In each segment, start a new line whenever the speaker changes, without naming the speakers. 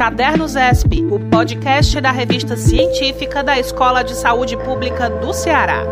Cadernos ESP, o podcast da revista científica da Escola de Saúde Pública do Ceará.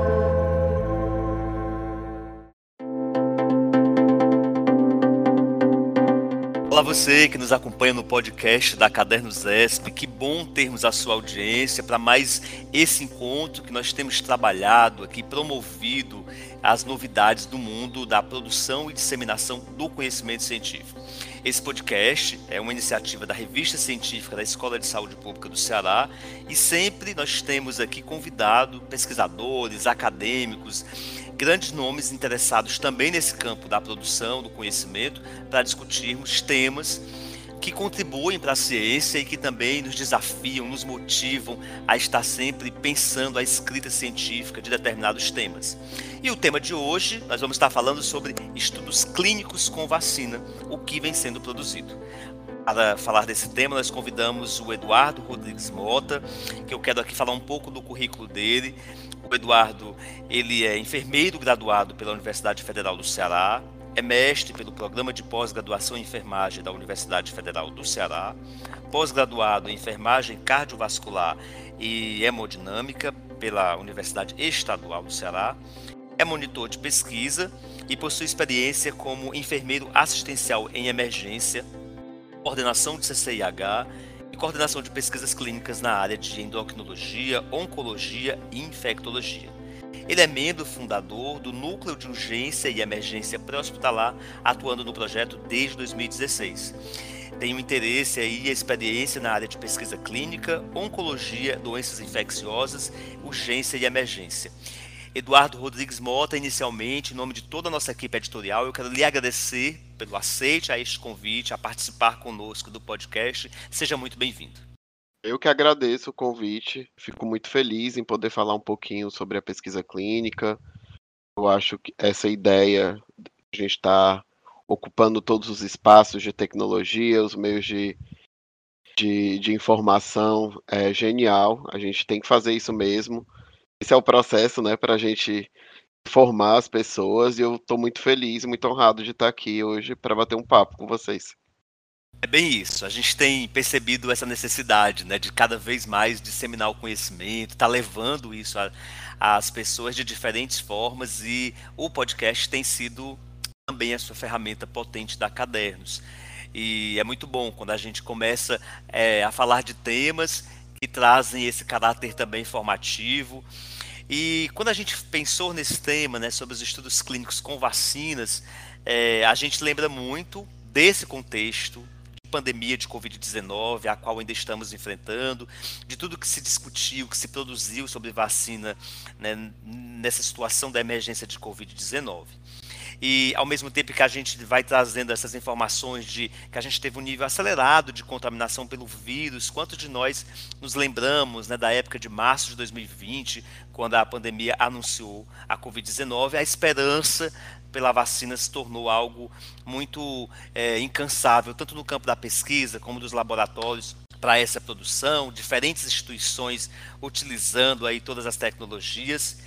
Olá você que nos acompanha no podcast da Cadernos ESP, que bom termos a sua audiência para mais esse encontro que nós temos trabalhado aqui, promovido as novidades do mundo da produção e disseminação do conhecimento científico. Esse podcast é uma iniciativa da Revista Científica da Escola de Saúde Pública do Ceará e sempre nós temos aqui convidado pesquisadores, acadêmicos, grandes nomes interessados também nesse campo da produção, do conhecimento, para discutirmos temas que contribuem para a ciência e que também nos desafiam, nos motivam a estar sempre pensando a escrita científica de determinados temas. E o tema de hoje, nós vamos estar falando sobre estudos clínicos com vacina, o que vem sendo produzido. Para falar desse tema, nós convidamos o Eduardo Rodrigues Mota, que eu quero aqui falar um pouco do currículo dele. O Eduardo, ele é enfermeiro graduado pela Universidade Federal do Ceará, é mestre pelo Programa de Pós-Graduação em Enfermagem da Universidade Federal do Ceará, pós-graduado em Enfermagem Cardiovascular e Hemodinâmica pela Universidade Estadual do Ceará, é monitor de pesquisa e possui experiência como enfermeiro assistencial em emergência, coordenação de CCIH e coordenação de pesquisas clínicas na área de endocrinologia, oncologia e infectologia. Ele é membro fundador do Núcleo de Urgência e Emergência Pré-Hospitalar, atuando no projeto desde 2016. Tem um interesse e experiência na área de pesquisa clínica, oncologia, doenças infecciosas, urgência e emergência. Eduardo Rodrigues Mota, inicialmente, em nome de toda a nossa equipe editorial, eu quero lhe agradecer pelo aceite a este convite, a participar conosco do podcast. Seja muito bem-vindo.
Eu que agradeço o convite, fico muito feliz em poder falar um pouquinho sobre a pesquisa clínica. Eu acho que essa ideia de a gente estar tá ocupando todos os espaços de tecnologia, os meios de, de, de, informação é genial. A gente tem que fazer isso mesmo. Esse é o processo, né, para a gente formar as pessoas. E eu estou muito feliz, muito honrado de estar aqui hoje para bater um papo com vocês.
É bem isso. A gente tem percebido essa necessidade, né, de cada vez mais disseminar o conhecimento, tá levando isso às pessoas de diferentes formas e o podcast tem sido também a sua ferramenta potente da Cadernos. E é muito bom quando a gente começa é, a falar de temas que trazem esse caráter também formativo. E quando a gente pensou nesse tema, né, sobre os estudos clínicos com vacinas, é, a gente lembra muito desse contexto pandemia de Covid-19, a qual ainda estamos enfrentando, de tudo que se discutiu, que se produziu sobre vacina né, nessa situação da emergência de Covid-19. E ao mesmo tempo que a gente vai trazendo essas informações de que a gente teve um nível acelerado de contaminação pelo vírus, quanto de nós nos lembramos né, da época de março de 2020, quando a pandemia anunciou a Covid-19, a esperança pela vacina se tornou algo muito é, incansável, tanto no campo da pesquisa como dos laboratórios para essa produção, diferentes instituições utilizando aí todas as tecnologias.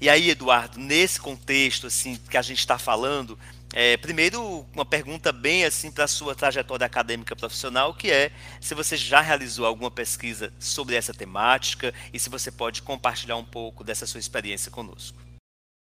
E aí, Eduardo, nesse contexto assim que a gente está falando, é, primeiro uma pergunta bem assim para a sua trajetória acadêmica profissional, que é se você já realizou alguma pesquisa sobre essa temática e se você pode compartilhar um pouco dessa sua experiência conosco.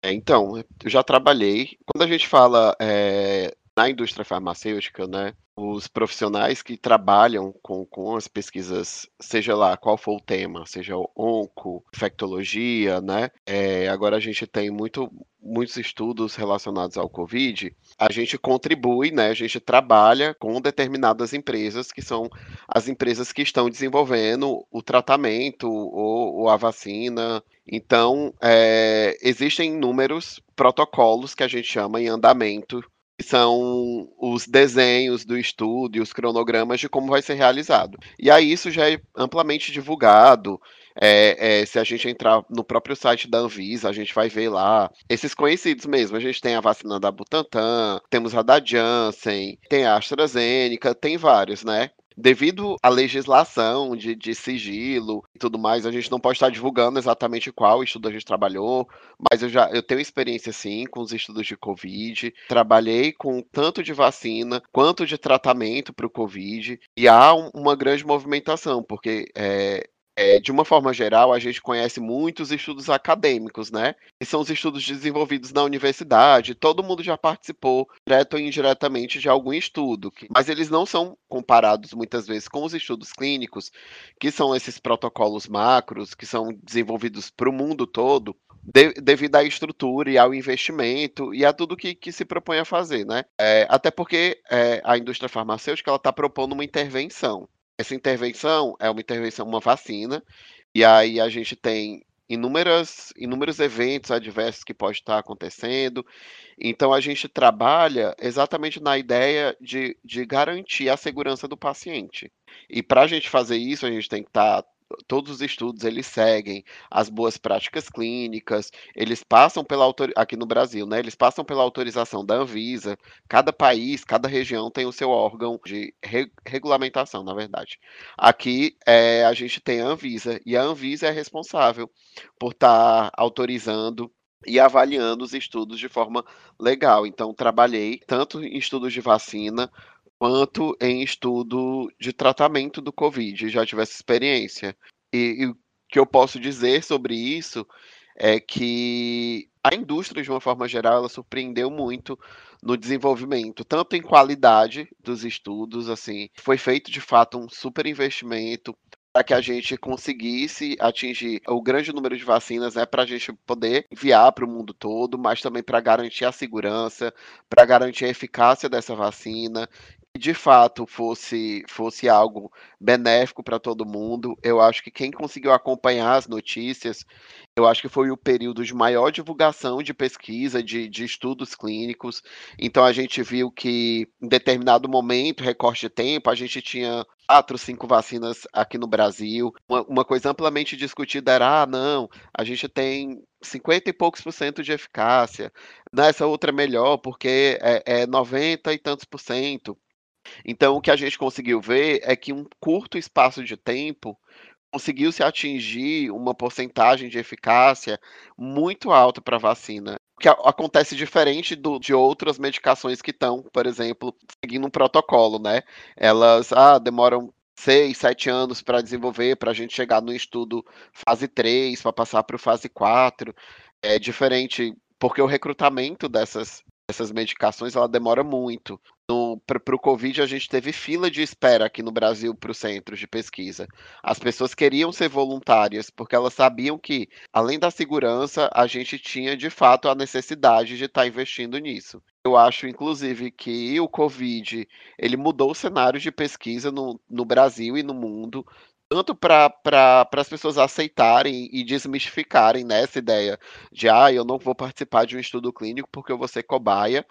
É, então, eu já trabalhei. Quando a gente fala é, na indústria farmacêutica, né, os profissionais que trabalham com, com as pesquisas, seja lá qual for o tema, seja onco, infectologia, né, é, agora a gente tem muito, muitos estudos relacionados ao Covid, a gente contribui, né, a gente trabalha com determinadas empresas, que são as empresas que estão desenvolvendo o tratamento ou, ou a vacina. Então, é, existem inúmeros protocolos que a gente chama em andamento, são os desenhos do estudo e os cronogramas de como vai ser realizado. E aí isso já é amplamente divulgado. É, é, se a gente entrar no próprio site da Anvisa, a gente vai ver lá esses conhecidos mesmo. A gente tem a vacina da Butantan, temos a da Janssen, tem a AstraZeneca, tem vários, né? Devido à legislação de, de sigilo e tudo mais, a gente não pode estar divulgando exatamente qual estudo a gente trabalhou, mas eu já eu tenho experiência sim com os estudos de Covid. Trabalhei com tanto de vacina quanto de tratamento para o Covid, e há um, uma grande movimentação, porque é, é, de uma forma geral, a gente conhece muitos estudos acadêmicos, né? Que são os estudos desenvolvidos na universidade, todo mundo já participou, direto ou indiretamente, de algum estudo, mas eles não são comparados muitas vezes com os estudos clínicos, que são esses protocolos macros, que são desenvolvidos para o mundo todo, de, devido à estrutura e ao investimento e a tudo que, que se propõe a fazer, né? É, até porque é, a indústria farmacêutica ela está propondo uma intervenção. Essa intervenção é uma intervenção, uma vacina, e aí a gente tem inúmeras, inúmeros eventos adversos que pode estar acontecendo. Então a gente trabalha exatamente na ideia de, de garantir a segurança do paciente. E para a gente fazer isso, a gente tem que estar todos os estudos eles seguem as boas práticas clínicas, eles passam pela autor... aqui no Brasil, né? Eles passam pela autorização da Anvisa. Cada país, cada região tem o seu órgão de re... regulamentação, na verdade. Aqui é, a gente tem a Anvisa e a Anvisa é responsável por estar tá autorizando e avaliando os estudos de forma legal. Então, trabalhei tanto em estudos de vacina quanto em estudo de tratamento do Covid, já tivesse experiência. E, e o que eu posso dizer sobre isso é que a indústria, de uma forma geral, ela surpreendeu muito no desenvolvimento, tanto em qualidade dos estudos, assim, foi feito de fato um super investimento para que a gente conseguisse atingir o grande número de vacinas, né, para a gente poder enviar para o mundo todo, mas também para garantir a segurança, para garantir a eficácia dessa vacina de fato fosse, fosse algo benéfico para todo mundo. Eu acho que quem conseguiu acompanhar as notícias, eu acho que foi o período de maior divulgação de pesquisa, de, de estudos clínicos. Então a gente viu que em determinado momento, recorte de tempo, a gente tinha quatro, cinco vacinas aqui no Brasil. Uma, uma coisa amplamente discutida era: ah, não, a gente tem 50 e poucos por cento de eficácia. Nessa outra é melhor, porque é, é 90 e tantos por cento. Então, o que a gente conseguiu ver é que um curto espaço de tempo conseguiu-se atingir uma porcentagem de eficácia muito alta para a vacina. Que acontece diferente do, de outras medicações que estão, por exemplo, seguindo um protocolo, né? Elas ah, demoram seis, sete anos para desenvolver, para a gente chegar no estudo fase 3, para passar para o fase 4. É diferente, porque o recrutamento dessas, essas medicações ela demora muito. Para o Covid, a gente teve fila de espera aqui no Brasil para os centros de pesquisa. As pessoas queriam ser voluntárias, porque elas sabiam que, além da segurança, a gente tinha de fato a necessidade de estar tá investindo nisso. Eu acho, inclusive, que o Covid ele mudou o cenário de pesquisa no, no Brasil e no mundo, tanto para pra, as pessoas aceitarem e desmistificarem nessa ideia de ah, eu não vou participar de um estudo clínico porque eu vou ser cobaia.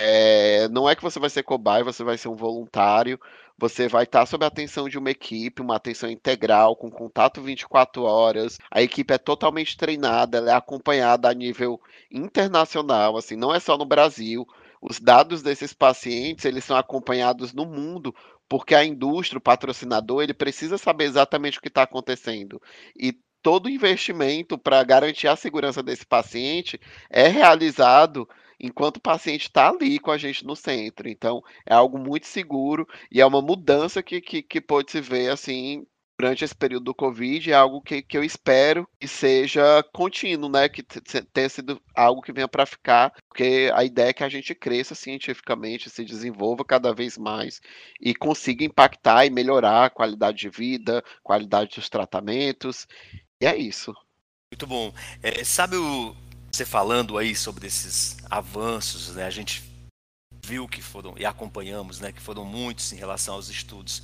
É, não é que você vai ser cobaia, você vai ser um voluntário, você vai estar sob a atenção de uma equipe, uma atenção integral, com contato 24 horas. A equipe é totalmente treinada, ela é acompanhada a nível internacional, assim, não é só no Brasil. Os dados desses pacientes, eles são acompanhados no mundo porque a indústria, o patrocinador, ele precisa saber exatamente o que está acontecendo. E todo investimento para garantir a segurança desse paciente é realizado enquanto o paciente está ali com a gente no centro. Então, é algo muito seguro e é uma mudança que, que, que pode se ver assim durante esse período do Covid é algo que, que eu espero que seja contínuo, né? Que tenha sido algo que venha para ficar, porque a ideia é que a gente cresça cientificamente, se desenvolva cada vez mais e consiga impactar e melhorar a qualidade de vida, qualidade dos tratamentos. E é isso.
Muito bom. É, sabe o, você falando aí sobre esses avanços, né? A gente viu que foram e acompanhamos, né? Que foram muitos em relação aos estudos.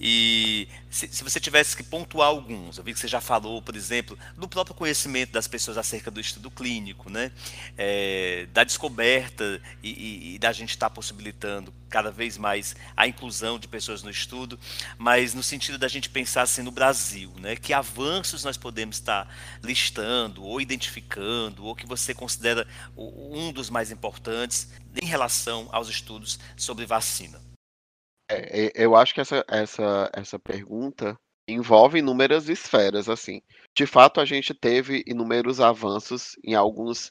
E se, se, você tivesse que pontuar alguns, eu vi que você já falou, por exemplo, do próprio conhecimento das pessoas acerca do estudo clínico, né? É, da descoberta e, e, e, da gente estar tá possibilitando cada vez mais a inclusão de pessoas no estudo, mas no sentido da gente pensar assim no Brasil, né? Que avanços nós podemos estar tá listando ou identificando, ou que você considera um dos mais importantes em relação aos estudos sobre vacina?
É, eu acho que essa, essa, essa pergunta envolve inúmeras esferas, assim. De fato, a gente teve inúmeros avanços em alguns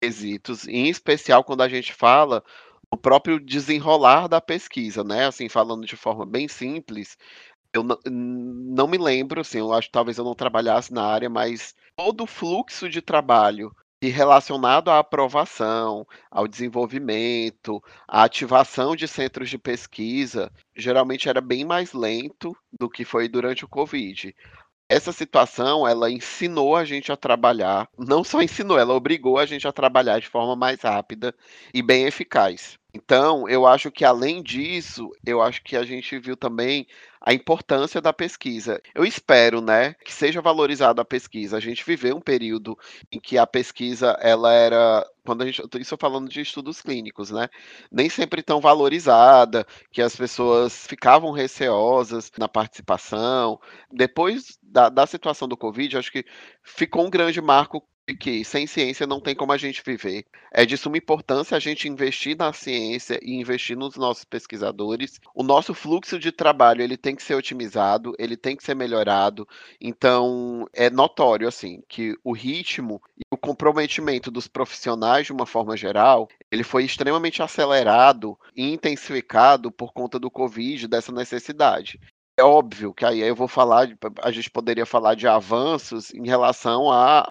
quesitos, em especial quando a gente fala o próprio desenrolar da pesquisa, né? Assim, falando de forma bem simples, eu não, não me lembro, assim, eu acho que talvez eu não trabalhasse na área, mas todo o fluxo de trabalho e relacionado à aprovação, ao desenvolvimento, à ativação de centros de pesquisa, geralmente era bem mais lento do que foi durante o Covid. Essa situação, ela ensinou a gente a trabalhar, não só ensinou, ela obrigou a gente a trabalhar de forma mais rápida e bem eficaz. Então, eu acho que além disso, eu acho que a gente viu também a importância da pesquisa. Eu espero, né, que seja valorizada a pesquisa. A gente viveu um período em que a pesquisa ela era quando a gente isso falando de estudos clínicos, né? Nem sempre tão valorizada, que as pessoas ficavam receosas na participação. Depois da, da situação do Covid, acho que ficou um grande marco que sem ciência não tem como a gente viver. É de suma importância a gente investir na ciência e investir nos nossos pesquisadores. O nosso fluxo de trabalho ele tem que ser otimizado, ele tem que ser melhorado. Então é notório assim que o ritmo e o comprometimento dos profissionais de uma forma geral ele foi extremamente acelerado e intensificado por conta do Covid, dessa necessidade. É óbvio que aí eu vou falar, a gente poderia falar de avanços em relação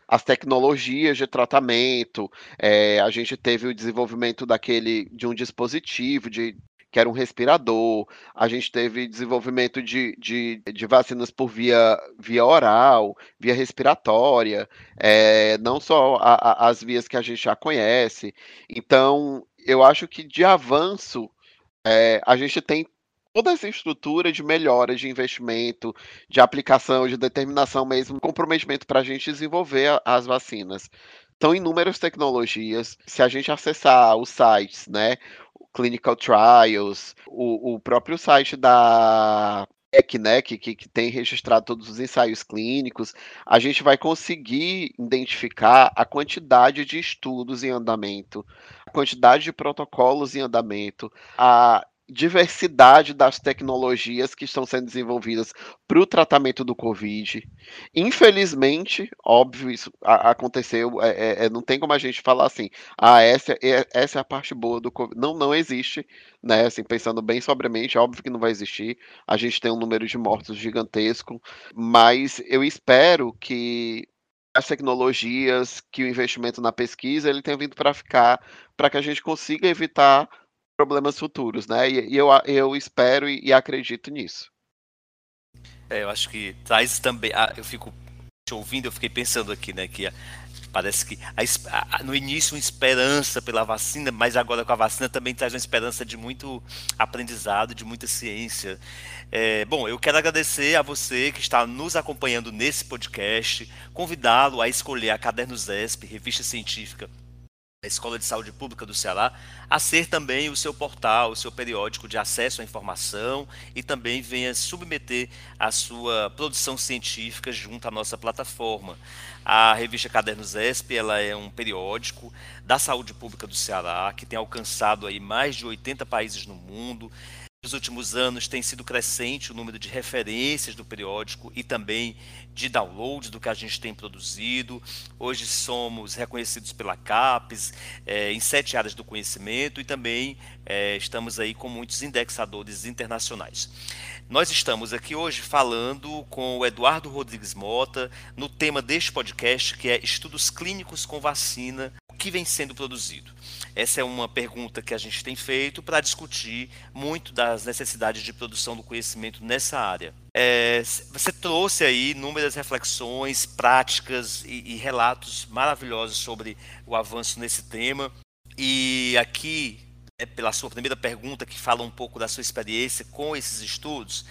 às tecnologias de tratamento. É, a gente teve o desenvolvimento daquele de um dispositivo de que era um respirador. A gente teve desenvolvimento de, de, de vacinas por via, via oral, via respiratória, é, não só a, a, as vias que a gente já conhece. Então, eu acho que de avanço é, a gente tem toda essa estrutura de melhora de investimento, de aplicação, de determinação mesmo, comprometimento para a gente desenvolver as vacinas. São inúmeras tecnologias. Se a gente acessar os sites, né, Clinical Trials, o, o próprio site da EC, né, que, que, tem registrado todos os ensaios clínicos, a gente vai conseguir identificar a quantidade de estudos em andamento, a quantidade de protocolos em andamento, a diversidade das tecnologias que estão sendo desenvolvidas para o tratamento do Covid. Infelizmente, óbvio, isso aconteceu, é, é, é, não tem como a gente falar assim, ah, essa é, essa é a parte boa do Covid. Não, não existe, né? Assim, pensando bem sobriamente, óbvio que não vai existir. A gente tem um número de mortos gigantesco, mas eu espero que as tecnologias, que o investimento na pesquisa, ele tenha vindo para ficar, para que a gente consiga evitar problemas futuros, né? E, e eu, eu espero e, e, acredito nisso.
É, eu acho que traz também. Ah, eu fico te ouvindo, eu fiquei pensando aqui, né? Que parece que a, a, no início uma esperança pela vacina, mas agora com a vacina também traz uma esperança de muito aprendizado, de muita ciência. É, bom, eu quero agradecer a você que está nos acompanhando nesse podcast, convidá-lo a escolher a Cadernos ESP, revista científica Escola de Saúde Pública do Ceará, a ser também o seu portal, o seu periódico de acesso à informação e também venha submeter a sua produção científica junto à nossa plataforma. A revista Cadernos ESP ela é um periódico da saúde pública do Ceará que tem alcançado aí mais de 80 países no mundo, nos últimos anos tem sido crescente o número de referências do periódico e também de downloads do que a gente tem produzido. Hoje somos reconhecidos pela CAPES é, em sete áreas do conhecimento e também é, estamos aí com muitos indexadores internacionais. Nós estamos aqui hoje falando com o Eduardo Rodrigues Mota no tema deste podcast que é Estudos Clínicos com Vacina, o que vem sendo produzido. Essa é uma pergunta que a gente tem feito para discutir muito das necessidades de produção do conhecimento nessa área. É, você trouxe aí inúmeras reflexões, práticas e, e relatos maravilhosos sobre o avanço nesse tema. E aqui, pela sua primeira pergunta, que fala um pouco da sua experiência com esses estudos,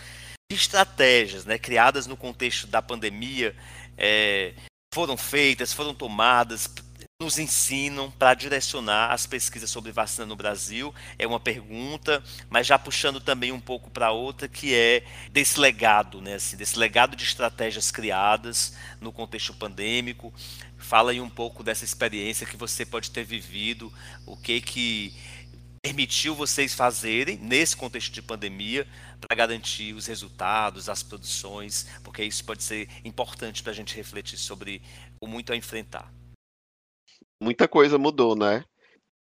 estratégias né, criadas no contexto da pandemia é, foram feitas, foram tomadas nos ensinam para direcionar as pesquisas sobre vacina no Brasil? É uma pergunta, mas já puxando também um pouco para outra, que é desse legado, né, assim, desse legado de estratégias criadas no contexto pandêmico. Fala aí um pouco dessa experiência que você pode ter vivido, o que que permitiu vocês fazerem nesse contexto de pandemia para garantir os resultados, as produções, porque isso pode ser importante para a gente refletir sobre o muito a enfrentar.
Muita coisa mudou, né?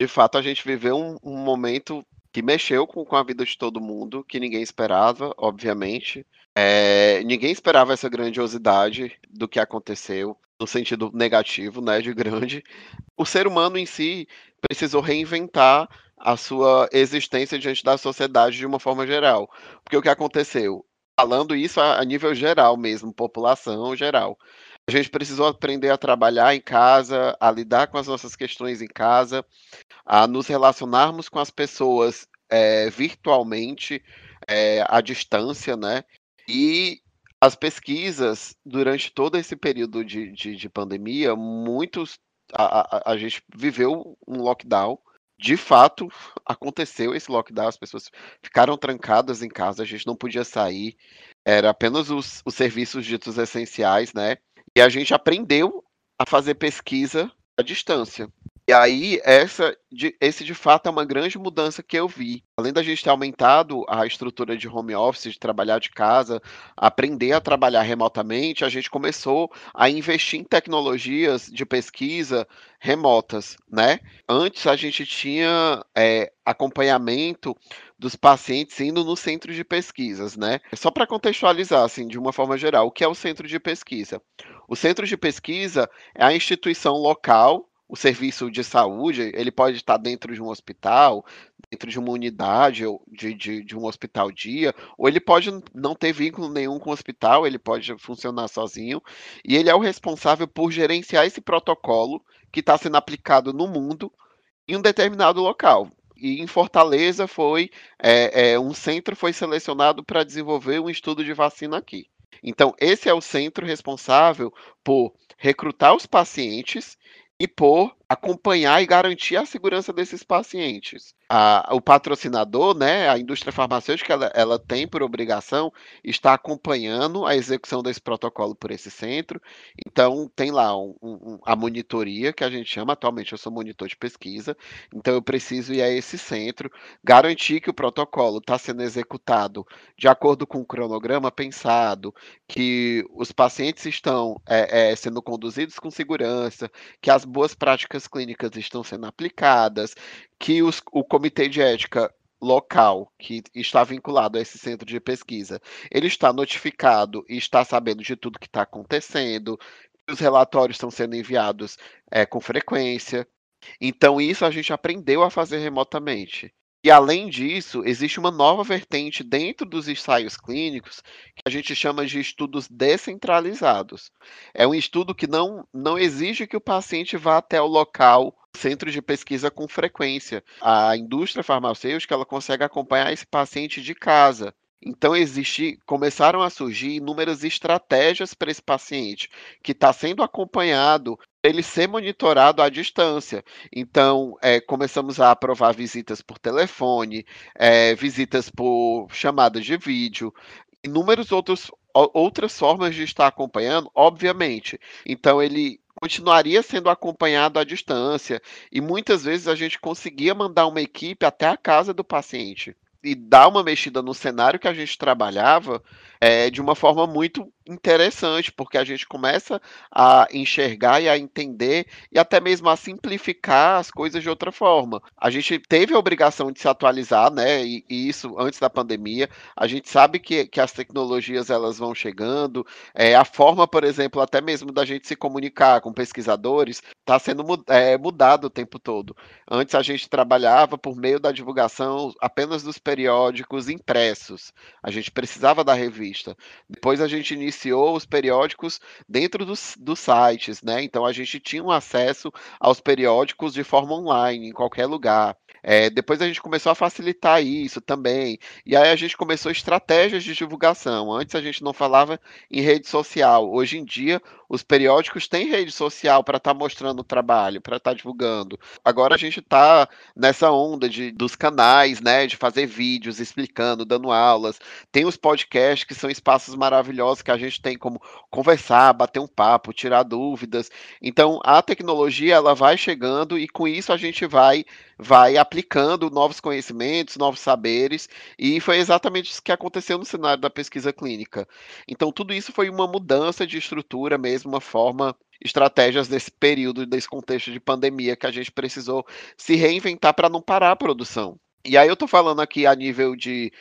De fato, a gente viveu um, um momento que mexeu com, com, a vida de todo mundo, que ninguém esperava, obviamente. É, ninguém esperava essa grandiosidade do que aconteceu, no sentido negativo, né, de grande. O ser humano em si precisou reinventar a sua existência diante da sociedade de uma forma geral. Porque o que aconteceu? Falando isso a, nível geral mesmo, população geral. A gente precisou aprender a trabalhar em casa, a lidar com as nossas questões em casa, a nos relacionarmos com as pessoas é, virtualmente, é, à distância, né? E as pesquisas, durante todo esse período de, de, de pandemia, muitos. A, a, a gente viveu um lockdown de fato aconteceu esse lockdown, as pessoas ficaram trancadas em casa, a gente não podia sair, era apenas os, os serviços ditos essenciais, né? E a gente aprendeu a fazer pesquisa à distância. E aí, essa, de, esse de fato é uma grande mudança que eu vi. Além da gente ter aumentado a estrutura de home office, de trabalhar de casa, aprender a trabalhar remotamente, a gente começou a investir em tecnologias de pesquisa remotas, né? Antes a gente tinha é, acompanhamento dos pacientes indo no centro de pesquisas, né? Só para contextualizar, assim, de uma forma geral, o que é o centro de pesquisa? O centro de pesquisa é a instituição local o serviço de saúde, ele pode estar dentro de um hospital, dentro de uma unidade de, de, de um hospital dia, ou ele pode não ter vínculo nenhum com o hospital, ele pode funcionar sozinho, e ele é o responsável por gerenciar esse protocolo que está sendo aplicado no mundo em um determinado local. E em Fortaleza foi é, é, um centro foi selecionado para desenvolver um estudo de vacina aqui. Então, esse é o centro responsável por recrutar os pacientes e por acompanhar e garantir a segurança desses pacientes. A, o patrocinador, né, a indústria farmacêutica, ela, ela, tem por obrigação estar acompanhando a execução desse protocolo por esse centro. Então, tem lá um, um, a monitoria, que a gente chama, atualmente eu sou monitor de pesquisa, então eu preciso ir a esse centro, garantir que o protocolo está sendo executado de acordo com o cronograma pensado, que os pacientes estão é, é, sendo conduzidos com segurança, que as boas práticas práticas clínicas estão sendo aplicadas, que os, o comitê de ética local que está vinculado a esse centro de pesquisa, ele está notificado e está sabendo de tudo que está acontecendo, os relatórios estão sendo enviados é, com frequência. Então, isso a gente aprendeu a fazer remotamente. E além disso, existe uma nova vertente dentro dos ensaios clínicos que a gente chama de estudos descentralizados. É um estudo que não, não exige que o paciente vá até o local centro de pesquisa com frequência. A indústria farmacêutica ela consegue acompanhar esse paciente de casa. Então existe, começaram a surgir inúmeras estratégias para esse paciente que está sendo acompanhado ele ser monitorado à distância. Então, é, começamos a aprovar visitas por telefone, é, visitas por chamadas de vídeo, inúmeros outros outras formas de estar acompanhando, obviamente. Então, ele continuaria sendo acompanhado à distância e muitas vezes a gente conseguia mandar uma equipe até a casa do paciente e dar uma mexida no cenário que a gente trabalhava é, de uma forma muito interessante, porque a gente começa a enxergar e a entender e até mesmo a simplificar as coisas de outra forma. A gente teve a obrigação de se atualizar, né? E, e isso antes da pandemia. A gente sabe que, que as tecnologias elas vão chegando. É, a forma, por exemplo, até mesmo da gente se comunicar com pesquisadores está sendo é, mudado o tempo todo. Antes a gente trabalhava por meio da divulgação apenas dos periódicos impressos. A gente precisava da revista. Depois a gente iniciou os periódicos dentro dos, dos sites, né? Então a gente tinha um acesso aos periódicos de forma online, em qualquer lugar. É, depois a gente começou a facilitar isso também. E aí a gente começou estratégias de divulgação. Antes a gente não falava em rede social. Hoje em dia, Os periódicos têm rede social para estar tá mostrando o trabalho, para estar tá divulgando. Agora a gente está nessa onda de, dos canais, né, de fazer vídeos explicando, dando aulas. Tem os podcasts que são espaços maravilhosos que a gente tem como conversar, bater um papo, tirar dúvidas. Então a tecnologia ela vai chegando e com isso a gente vai vai aplicando novos conhecimentos, novos saberes, e foi exatamente isso que aconteceu no cenário da pesquisa clínica. Então, tudo isso foi uma mudança de estrutura mesmo, uma forma estratégias nesse período, desse contexto de pandemia que a gente precisou se reinventar para não parar a produção. E aí eu estou falando aqui a nível de,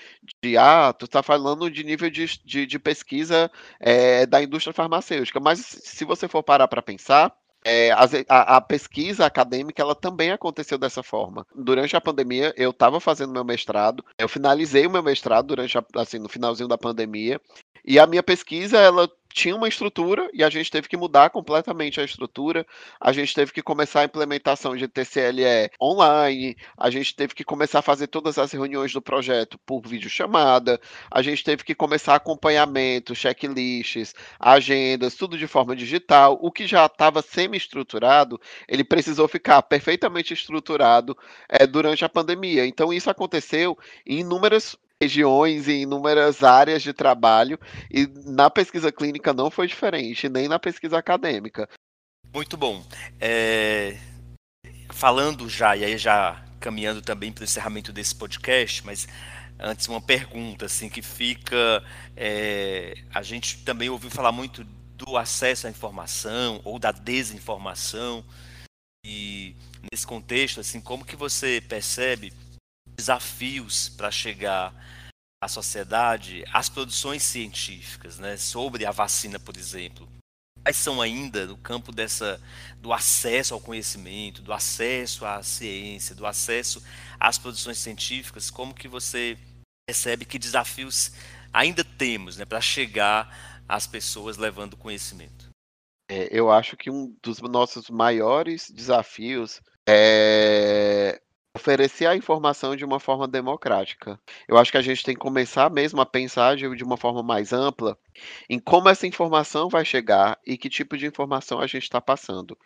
de ah, tu está falando de nível de, de, de pesquisa é, da indústria farmacêutica, mas se você for parar para pensar, é, a, a, pesquisa acadêmica ela também aconteceu dessa forma. Durante a pandemia, eu estava fazendo meu mestrado, eu finalizei o meu mestrado durante a, assim no finalzinho da pandemia, e a minha pesquisa ela tinha uma estrutura e a gente teve que mudar completamente a estrutura. A gente teve que começar a implementação de TCLE online, a gente teve que começar a fazer todas as reuniões do projeto por videochamada, a gente teve que começar acompanhamento, checklists, agendas, tudo de forma digital. O que já estava semi-estruturado, ele precisou ficar perfeitamente estruturado é, durante a pandemia. Então, isso aconteceu em inúmeras regiões e inúmeras áreas de trabalho, e na pesquisa clínica não foi diferente, nem na pesquisa acadêmica.
Muito bom. É... Falando já, e aí já caminhando também para o encerramento desse podcast, mas antes uma pergunta assim que fica. É... A gente também ouviu falar muito do acesso à informação ou da desinformação. E nesse contexto, assim, como que você percebe desafios para chegar à sociedade as produções científicas, né, sobre a vacina, por exemplo. Quais são ainda no campo dessa do acesso ao conhecimento, do acesso à ciência, do acesso às produções científicas? Como que você percebe que desafios ainda temos, né, para chegar às pessoas levando conhecimento?
É, eu acho que um dos nossos maiores desafios é oferecer a informação de uma forma democrática. Eu acho que a gente tem que começar mesmo a pensar de, de uma forma mais ampla em como essa informação vai chegar e que tipo de informação a gente está passando.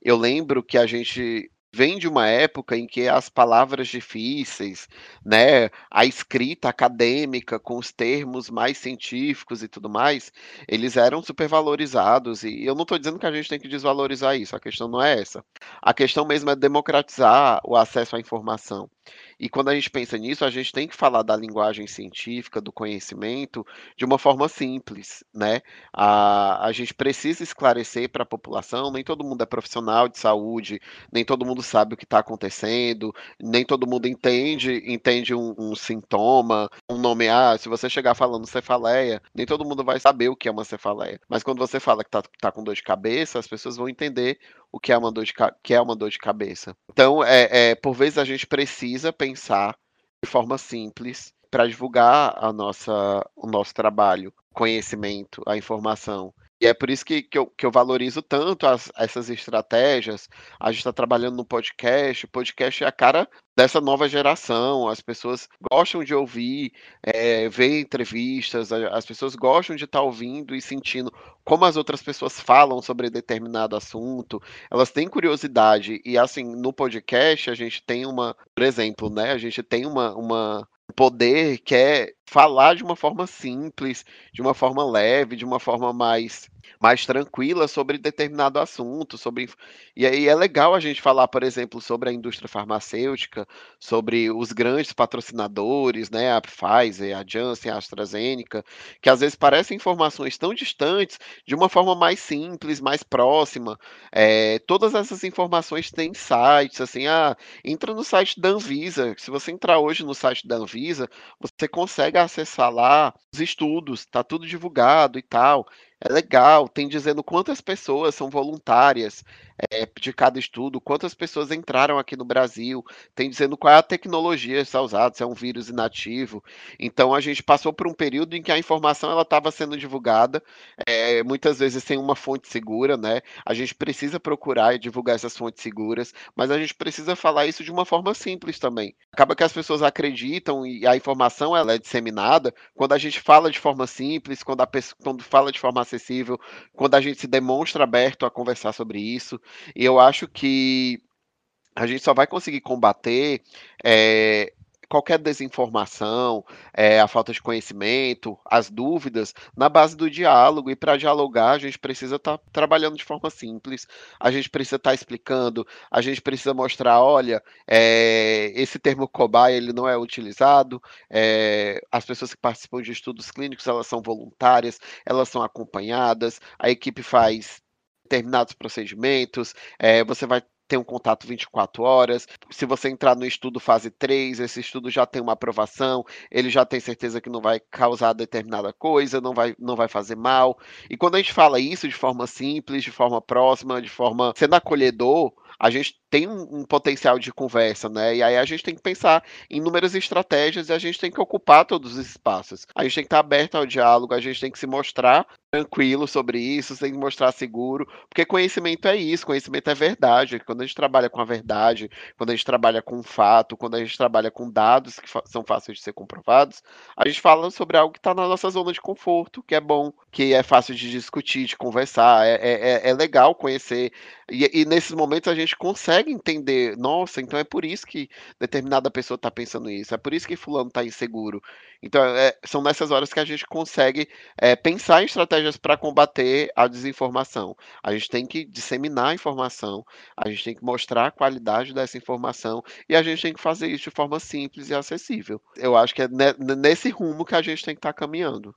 Eu lembro que a gente vem de uma época em que as palavras difíceis, né, a escrita acadêmica com os termos mais científicos e tudo mais, eles eram supervalorizados e eu não estou dizendo que a gente tem que desvalorizar isso, a questão não é essa. A questão mesmo é democratizar o acesso à informação. E quando a gente pensa nisso, a gente tem que falar da linguagem científica, do conhecimento, de uma forma simples, né? A, a gente precisa esclarecer para a população, nem todo mundo é profissional de saúde, nem todo mundo sabe o que está acontecendo, nem todo mundo entende, entende um, um, sintoma, um nome, ah, se você chegar falando cefaleia, nem todo mundo vai saber o que é uma cefaleia. Mas quando você fala que está tá com dor de cabeça, as pessoas vão entender o que é uma dor de, que é uma dor de cabeça. Então, é, é, por vezes a gente precisa pensar de forma simples para divulgar a nossa, o nosso trabalho, conhecimento, a informação. E é por isso que, que, eu, que eu valorizo tanto as, essas estratégias. A gente está trabalhando no podcast. O podcast é a cara dessa nova geração. As pessoas gostam de ouvir, é, ver entrevistas, as pessoas gostam de estar tá ouvindo e sentindo como as outras pessoas falam sobre determinado assunto. Elas têm curiosidade. E assim, no podcast, a gente tem uma, por exemplo, né? A gente tem uma, uma poder que é falar de uma forma simples, de uma forma leve, de uma forma mais mais tranquila sobre determinado assunto, sobre e aí é legal a gente falar, por exemplo, sobre a indústria farmacêutica, sobre os grandes patrocinadores, né, a Pfizer, a Janssen, a AstraZeneca, que às vezes parecem informações tão distantes de uma forma mais simples, mais próxima. É, todas essas informações têm sites, assim, ah, entra no site da Anvisa. Se você entrar hoje no site da Anvisa, você consegue acessar lá os estudos, tá tudo divulgado e tal. É legal, tem dizendo quantas pessoas são voluntárias é, de cada estudo, quantas pessoas entraram aqui no Brasil, tem dizendo qual é a tecnologia está usada, se é um vírus inativo. Então a gente passou por um período em que a informação ela estava sendo divulgada, é, muitas vezes sem uma fonte segura, né? A gente precisa procurar e divulgar essas fontes seguras, mas a gente precisa falar isso de uma forma simples também. Acaba que as pessoas acreditam e a informação ela é disseminada quando a gente fala de forma simples, quando a pessoa, quando fala de forma acessível, quando a gente se demonstra aberto a conversar sobre isso. E eu acho que a gente só vai conseguir combater é, qualquer desinformação, é, a falta de conhecimento, as dúvidas, na base do diálogo. E para dialogar, a gente precisa estar tá trabalhando de forma simples, a gente precisa estar tá explicando, a gente precisa mostrar: olha, é, esse termo cobaia ele não é utilizado, é, as pessoas que participam de estudos clínicos elas são voluntárias, elas são acompanhadas, a equipe faz determinados procedimentos, é, você vai tem um contato 24 horas. Se você entrar no estudo fase 3, esse estudo já tem uma aprovação, ele já tem certeza que não vai causar determinada coisa, não vai, não vai fazer mal. E quando a gente fala isso de forma simples, de forma próxima, de forma sendo acolhedor, a gente tem um, um, potencial de conversa, né? E aí a gente tem que pensar em inúmeras estratégias e a gente tem que ocupar todos os espaços. A gente tem que estar aberto ao diálogo, a gente tem que se mostrar tranquilo sobre isso, que mostrar seguro, porque conhecimento é isso, conhecimento é verdade. Quando a gente trabalha com a verdade, quando a gente trabalha com fato, quando a gente trabalha com dados que são fáceis de ser comprovados, a gente fala sobre algo que está na nossa zona de conforto, que é bom, que é fácil de discutir, de conversar, é, é, é, é legal conhecer. E, e nesses momentos a gente consegue entender, nossa, então é por isso que determinada pessoa está pensando isso, é por isso que fulano está inseguro. Então é, são nessas horas que a gente consegue é, pensar em estratégias para combater a desinformação. A gente tem que disseminar a informação, a gente tem que mostrar a qualidade dessa informação e a gente tem que fazer isso de forma simples e acessível. Eu acho que é nesse rumo que a gente tem que estar tá caminhando.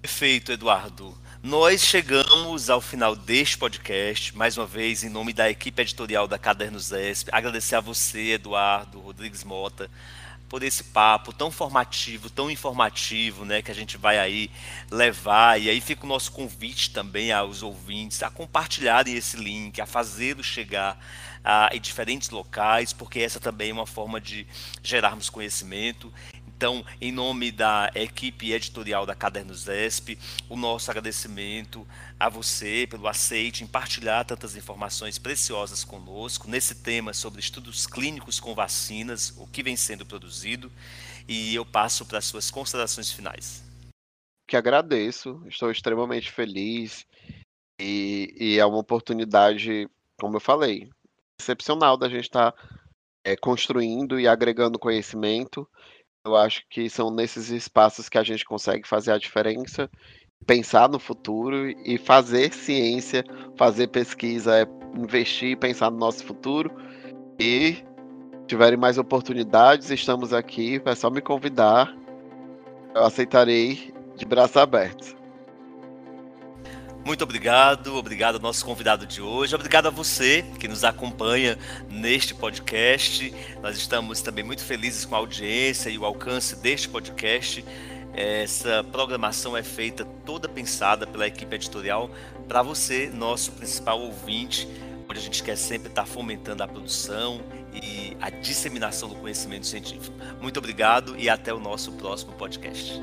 Perfeito, Eduardo. Nós chegamos ao final deste podcast, mais uma vez, em nome da equipe editorial da Cadernos ESP, agradecer a você, Eduardo Rodrigues Mota, por esse papo tão formativo, tão informativo, né, que a gente vai aí levar. E aí fica o nosso convite também aos ouvintes a compartilharem esse link, a fazê-lo chegar a, em diferentes locais, porque essa também é uma forma de gerarmos conhecimento. Então, em nome da equipe editorial da Cadernos ESP, o nosso agradecimento a você pelo aceite em partilhar tantas informações preciosas conosco nesse tema sobre estudos clínicos com vacinas, o que vem sendo produzido, e eu passo para as suas considerações finais.
Que agradeço, estou extremamente feliz e, e é uma oportunidade, como eu falei, excepcional da gente estar é, construindo e agregando conhecimento eu acho que são nesses espaços que a gente consegue fazer a diferença, pensar no futuro e fazer ciência, fazer pesquisa, é investir e pensar no nosso futuro. E tiverem mais oportunidades, estamos aqui, é só me convidar. Eu aceitarei de braços abertos.
Muito obrigado, obrigado ao nosso convidado de hoje, obrigado a você que nos acompanha neste podcast. Nós estamos também muito felizes com a audiência e o alcance deste podcast. Essa programação é feita toda pensada pela equipe editorial para você, nosso principal ouvinte, onde a gente quer sempre estar fomentando a produção e a disseminação do conhecimento científico. Muito obrigado e até o nosso próximo podcast.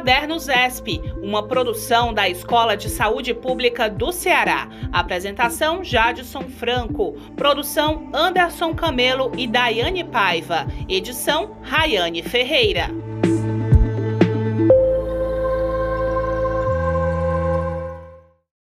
Cadernos ESP, uma produção da Escola de Saúde Pública do Ceará. Apresentação Jadson Franco. Produção Anderson Camelo e Daiane Paiva. Edição Rayane Ferreira.